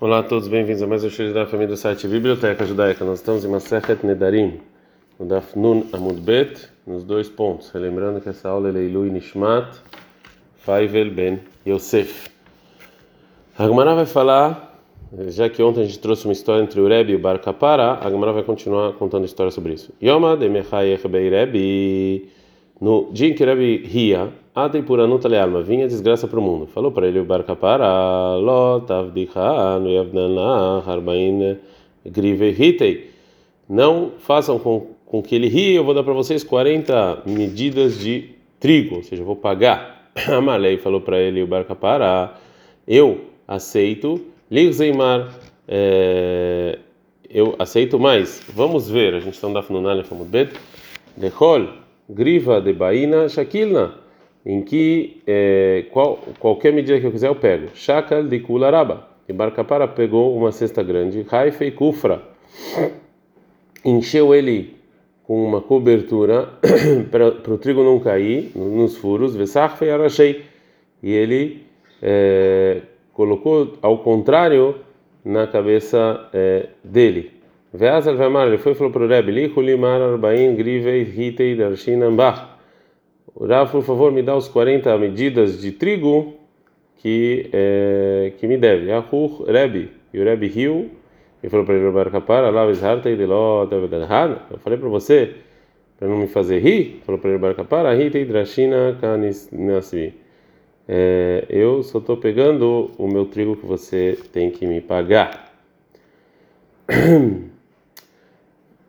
Olá a todos, bem-vindos a mais um show da família do site Biblioteca Judaica. Nós estamos em Masechet Nedarim, no Daf Nun Amud Bet, nos dois pontos. Lembrando que essa aula é Leilui Nishmat Faivel Ben Yosef. A Gemara vai falar, já que ontem a gente trouxe uma história entre o Rebbe e o Bar Kapara, a Gemara vai continuar contando história sobre isso. Yoma de Mechayech Bei Rebbe, no dia em que o Rebbe ria, Adei por anuta lealma, vinha desgraça para o mundo. Falou para ele o Bar Kapara, Lot avdicha no yavdana harbain grive hitei. Não façam com, com que ele ria, eu vou dar para vocês 40 medidas de trigo, ou seja, eu vou pagar. Amalei falou para ele o Bar Kapara, eu aceito, Ligzeimar, é, eu aceito mais. Vamos ver, a gente está no Dafnunale Famudbet, Dechol, griva de baina shakilna em que é, qual, qualquer medida que eu quiser eu pego. Shakal de Kularaba. E Barcapara pegou uma cesta grande, Haifa e Kufra. Encheu ele com uma cobertura para o trigo não cair nos furos, Vesachfe e Arachei. E ele é, colocou ao contrário na cabeça é, dele. Veazal Vamar, ele foi e falou para o Rebbe, Lichulimar Arbaim Grivei Hitei Darshinambach. Rav, por favor, me dá os 40 medidas de trigo que é, que me deve. Yahur Rebbe. E o Rebbe riu e falou para ele, Barcapara, lá Vizharta e Deló, Eu falei para você, para não me fazer rir, falou para ele, Barcapara, Rita e Drashina Kanisnasvi. É, eu só estou pegando o meu trigo que você tem que me pagar.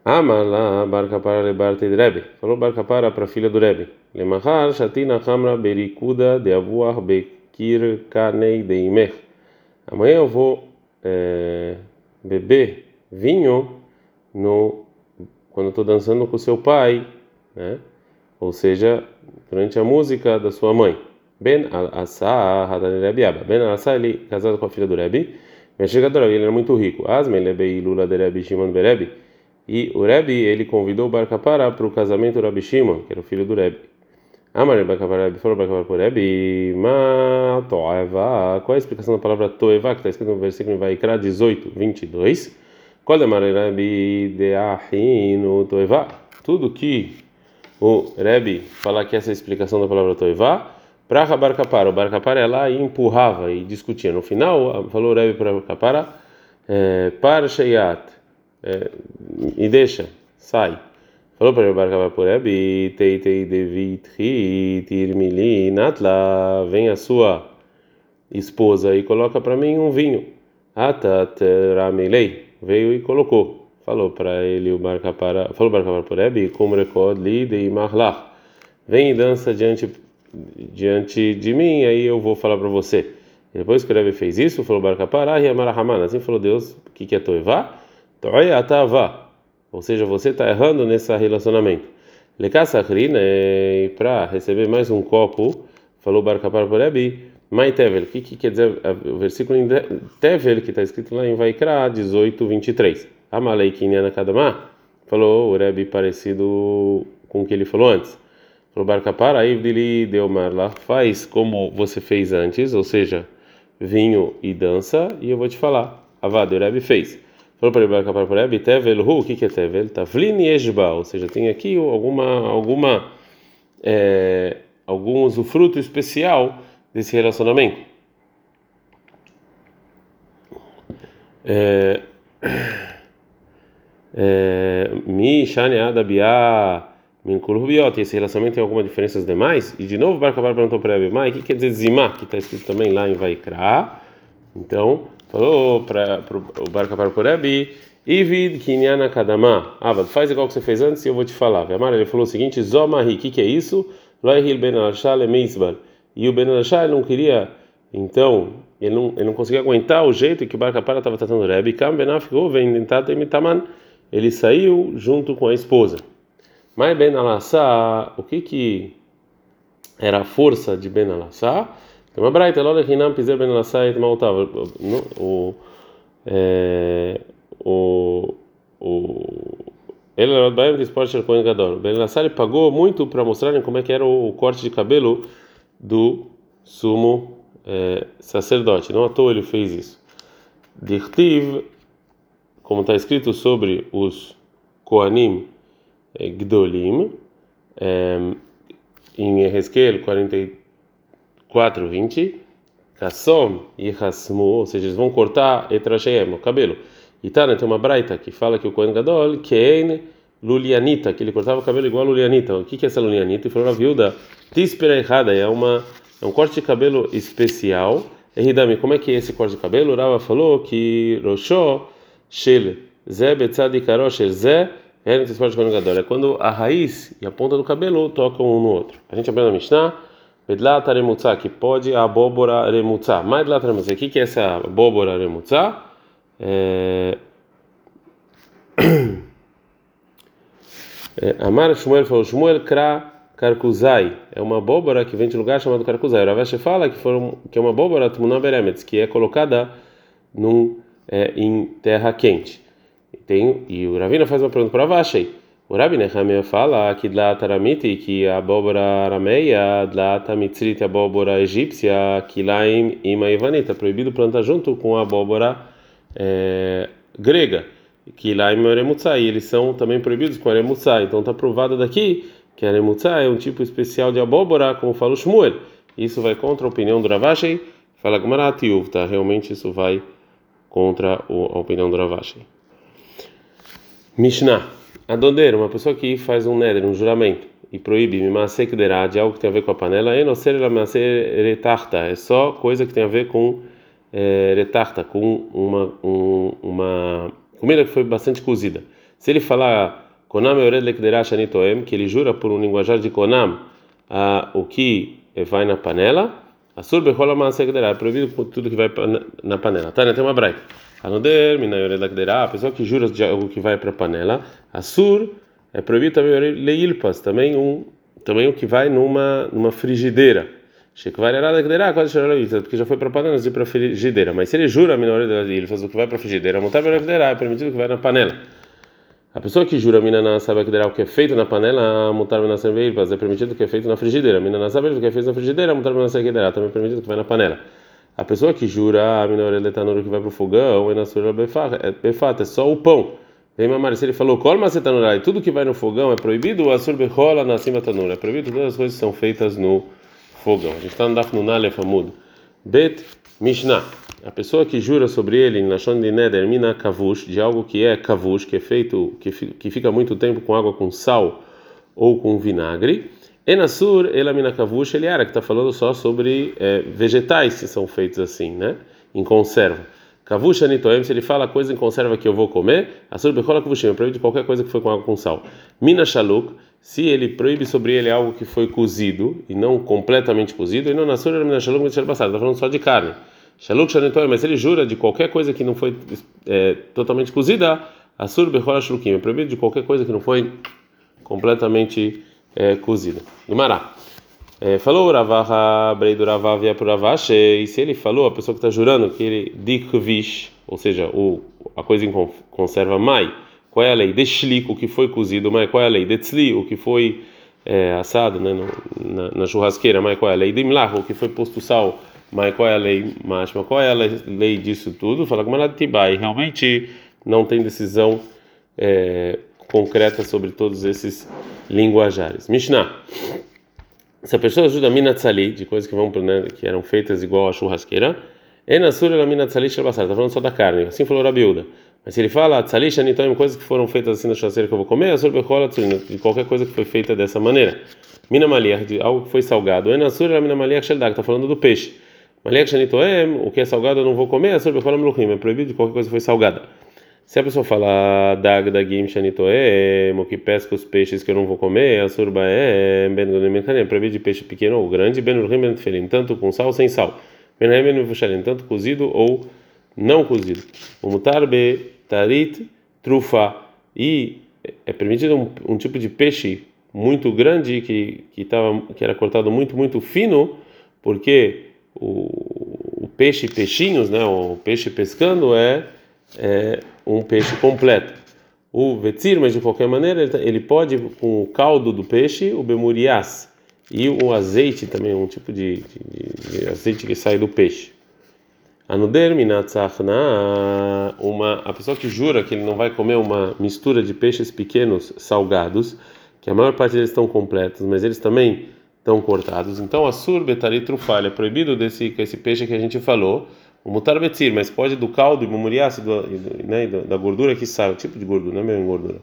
Amala barca para lebarte Rebbe. Falou barca para a filha do Rebbe. Lemahar shatina hamra berikuda de avuar bekir kanei de imer. Amanhã eu vou é, beber vinho no quando estou dançando com seu pai, né? Ou seja, durante a música da sua mãe. Ben al-Asa Ben al-Asa ele casado com a filha do Rebbe. Mas chega ele era muito rico. Asme lebei lula de Rebbe Shimon Berebbe. E o Rebbe, ele convidou o Bar Kapara para o casamento do Rabi Shimon, que era o filho do Rebbe. Amar Bar Kapara, falou Bar para o Rebbe, Ma Toeva. Qual é a explicação da palavra Toeva, que está escrito no versículo em Vaikra 18, 22? Qual é a Rebbe de Ahinu Toeva? Tudo que o Rebbe fala que essa é a explicação da palavra Toeva, para Bar Kapara, o Bar Kapara ia lá e empurrava e discutia. No final, falou o Rebbe para Bar Kapara, é, Par Sheyat é, e deixa, sai. Falou para ele, Barcava por Ebi, Tei Tei Devitri, Tirmili, Natla, vem a sua esposa e coloca para mim um vinho. Atat Ramelei, veio e colocou. Falou para ele o Barcapara, falou Barcapara por Ebi, como recorde li de Marlach, vem e dança diante, diante de mim, aí eu vou falar para você. E depois que o Rebbe fez isso, falou Barcapara, Yamarahaman, assim falou Deus, o que, que é Toivá? Ou seja, você está errando nesse relacionamento. E para receber mais um copo, falou Barcapar por Ebi, Mai Tevel. O que, que quer dizer o versículo em Tevel, que está escrito lá em Vaikra 18, 23? Amalei Kinyana falou o Rebbe parecido com o que ele falou antes. Falou Barcapar, aí ele deu lá, faz como você fez antes, ou seja, vinho e dança, e eu vou te falar. Avado, o Rebbe fez. Falou para ele para para ele, Tevel Hu, o que é Tevel? Tavlin Yeshba, ou seja, tem aqui alguma alguma é, algum usufruto especial desse relacionamento. É, é, Mi Shani Adabia Minkulhubiot, esse relacionamento tem alguma diferença demais? E de novo, Barcabar perguntou para mas o que quer dizer Zimá, que está escrito também lá em Vaikra? Então, falou para o Barca para o Rebbe, Ivid Kinyana Kadama. Ah, faz igual que você fez antes e eu vou te falar. Amar, ele falou o seguinte: Zomahi, o que, que é isso? Loihil Ben Alashal Meisbar. E o Ben Alashal não queria, então, ele não, ele não conseguia aguentar o jeito que o Barca para estava tratando o Rebbe. Kam ficou vem Imitaman. Ele saiu junto com a esposa. Mas Ben Alassá, o que que era a força de Ben Alassá? Tem uma braita, lola hinam pizer ben lasai et maltav. O o o ele era bem esporte do Kohen Gadol. Ben Lassari pagou muito para mostrarem como é que era o corte de cabelo do sumo é, sacerdote. Não à toa ele fez isso. Dirtiv, como está escrito sobre os Koanim eh, Gdolim, é, em Ezequiel 44, 20, Kassom e Hasmu, ou seja, eles vão cortar Etrasheem, o cabelo. E tá, né, tem uma braita que fala que o Kohen Gadol, Kein Lulianita, que ele cortava o cabelo igual a Lulianita. O que, que é essa Lulianita? E falou a viúva, Tispera errada, é, uma, é um corte de cabelo especial. Eridami, como é que é esse corte de cabelo? Rava falou que Roshó, Shel, Zé, Betzadi, Karosh, Zé, é quando a raiz e a ponta do cabelo tocam um no outro. A gente aprende na Mishnah, Bedlat Aremutza, que pode a abóbora Aremutza. Mais Bedlat Aremutza, o que é essa abóbora Aremutza? É... é... Amar Shmuel falou, Shmuel Kra Karkuzai, é uma abóbora que vem de lugar chamado Karkuzai. O Ravash fala que, foram, que é uma abóbora Tmunaberemetz, que é colocada num, é, em terra quente. Tem, e o Ravina faz uma pergunta para Avashei. O Rabi Nehemia fala que lá taramiti, que a abóbora arameia, a abóbora egípcia, que lá em ima ivanita, proibido plantar junto com a abóbora é, grega, que lá em aremutzai, eles são também proibidos com aremutzai. Então está provado daqui que aremutzai é um tipo especial de abóbora, como fala o Shmuel. Isso vai contra a opinião do Ravashi. Fala Gmaratiuv, tá? Realmente isso vai contra a opinião do Ravashi. Mishnah. Adondeiro, uma pessoa que faz um neder, um juramento, e proíbe mimasek derá de algo que tem a ver com a panela, e não ser retarta, é só coisa que tem a ver com é, retarta, com uma, um, uma comida que foi bastante cozida. Se ele falar Konam Shanitoem, que ele jura por um linguajar de Konam a, o que vai na panela, a surbe rola masek derá, é proibido tudo que vai na panela. Tá, né? Tem uma braita. Anoder, minayore a pessoa que jura de algo que vai para a panela, assur, é proibido também leilpas, também um, também o que vai numa numa frigideira. Porque já foi para a panela e para a frigideira. Mas se ele jura, ele faz o que vai para a frigideira, montar é permitido que vai na panela. A pessoa que jura mina na sabe que o que é feito na panela, montar na cerveja, é permitido que é feito na frigideira. Mina na sabe que é feito na frigideira, montar na cerveja, também é permitido que vai na panela. A pessoa que jura a minorele tanura que vai para o fogão, é na sua befata, é só o pão. Vem mamar, se ele falou, colma se tanura, e tudo que vai no fogão é proibido, o assur bechola na cima tanura, é proibido, todas as coisas são feitas no fogão. A gente está no Daf. Bet Mishnah. A pessoa que jura sobre ele na de Neder mina kavush, de algo que é kavush, que é feito, que, que fica muito tempo com água com sal ou com vinagre, Enasur elamina kavush eliara, que está falando só sobre é, vegetais que são feitos assim, né? Em conserva. Kavush anitoem, se ele fala coisa em conserva que eu vou comer, asur bechola kavushim, proíbe qualquer coisa que foi com água com sal. Mina shaluk, se ele proíbe sobre ele algo que foi cozido e não completamente cozido, e não nasur elamina shaluk está falando só de carne. Shaluk shanitoem, mas ele jura de qualquer coisa que não foi é, totalmente cozida, asur bechola shlukim, é proibido de qualquer coisa que não foi completamente é, cozida. Gumará. É, falou o Ravaha, Breido Ravavia por Ravache, e se ele falou, a pessoa que está jurando que ele dikvish, ou seja, o, a coisa em conserva mai, qual é a lei? Deshlik, o que foi cozido, mai, qual é a lei? Detzli, o que foi é, assado né, na, na, churrasqueira, mai, qual é a lei? Dimlah, o que foi posto sal, mai, qual é a lei? Mashma, qual é a lei disso tudo? Fala com Tibai, realmente não tem decisão é, concreta sobre todos esses linguajares. Mishnah. Se a pessoa ajuda a mina tzali, de coisas que vão né, que eram feitas igual a churrasqueira, enasura la mina tzali shalbasar, está falando só da carne. Assim falou Rabiuda. Mas se ele fala tzali shanitoim, coisas que foram feitas assim na churrasqueira que eu vou comer, asur bechola de qualquer coisa que foi feita dessa maneira. Mina maliach, de algo que foi salgado. Enasura la mina maliach sheldak, está falando do peixe. Maliach shanitoem, o que é salgado eu não vou comer, asur bechola meluchim, é proibido de qualquer coisa que foi salgada. Se a pessoa fala dag dagim shanitoem, o que pesca os peixes que eu não vou comer, a surba é ben é proibido de peixe pequeno ou grande, ben urrim ben tanto com sal ou sem sal. Ben ben mevushalim, tanto cozido ou não cozido. O mutar tarit trufa e é permitido um, um, tipo de peixe muito grande que que tava que era cortado muito muito fino, porque o, o peixe peixinhos, né, o peixe pescando é é, um peixe completo. O vetzir, mas de qualquer maneira, ele, tá, ele pode, com o caldo do peixe, o bemurias, e o azeite também, um tipo de, de, de azeite que sai do peixe. Anuder minatzachna, uma a pessoa que jura que ele não vai comer uma mistura de peixes pequenos salgados, que a maior parte deles estão completos, mas eles também estão cortados. Então a surbetari trufalha é proibido desse esse peixe que a gente falou, o mutar betzir, mas pode do caldo e mumuriasse né, da gordura que sai, o tipo de gordura, não é mesmo gordura.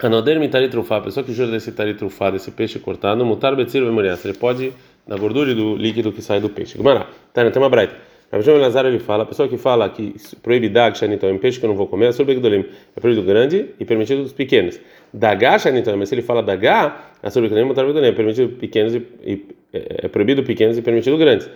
Anoder mitari trufá, a pessoa que jura desse tari trufá, desse peixe cortado, mutar betzir mumuriasse, ele pode da gordura e do líquido que sai do peixe. Gumará, tá, tem uma braita. Rabi Shimon Lazar ele fala, a pessoa que fala que proíbe dag shanitom, um peixe que eu não vou comer, é sobre gdolim, é proibido grande e permitido dos pequenos. Dagá shanitom, mas se ele fala dagá, é sobre gdolim, é permitido pequenos e é proibido pequenos e permitido grandes.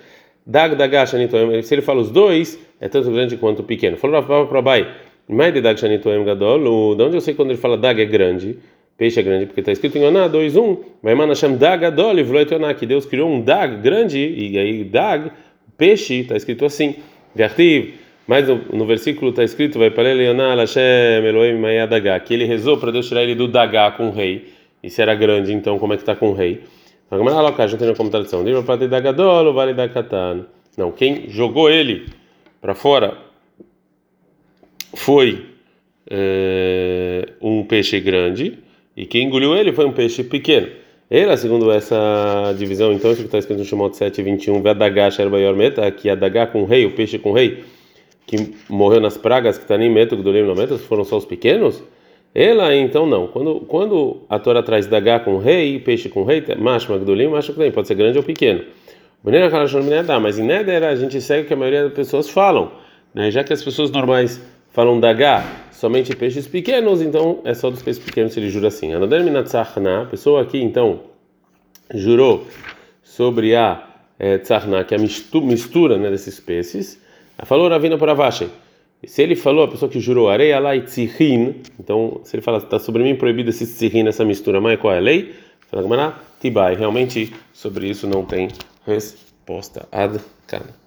Dag dagá shanitom, se ele fala os dois, é tanto grande quanto pequeno. Falou Rafa para Bai, mais de dag shanitom gadol, de onde eu sei quando ele fala dag é grande? peixe é grande, porque está escrito em Oná 2.1, vai manacham dag adol e que Deus criou um dag grande, e aí dag, peixe, está escrito assim, vertiv, mas no, no versículo está escrito, vai para ele Oná Lashem Elohim Mayadagá, que ele rezou para Deus tirar ele do dagá com o rei, e se era grande, então como é que está com o rei? Já tem dagadol, vale. Não, quem jogou ele para fora foi é, um peixe grande, e quem engoliu ele foi um peixe pequeno. Ele, segundo essa divisão, então, isso que está escrito no Shemot 7, 21, Vedagá Sherbayor Meta, que Adagá com rei, o peixe com rei, que morreu nas pragas, que está nem meto, meto, foram só os pequenos? Ela, então, não. Quando, quando a Torá traz Dagá com rei, peixe com rei, Mashma Gdolim, Mashma Gdolim, pode ser grande ou pequeno. Mas em Neder a gente segue o que a maioria das pessoas falam, né? já que as pessoas normais falam Dagá, somente peixes pequenos, então é só dos peixes pequenos ele jura assim. A pessoa aqui então jurou sobre a é, tzahna, que é a mistura né, desses peixes. Falou Ravina por Se ele falou, a pessoa que jurou areia lá e tzihin, então se ele fala, está sobre mim proibido esse tzihin, essa mistura, mas qual é a lei? Fala, Tibai, realmente sobre isso não tem resposta. Ad -kan.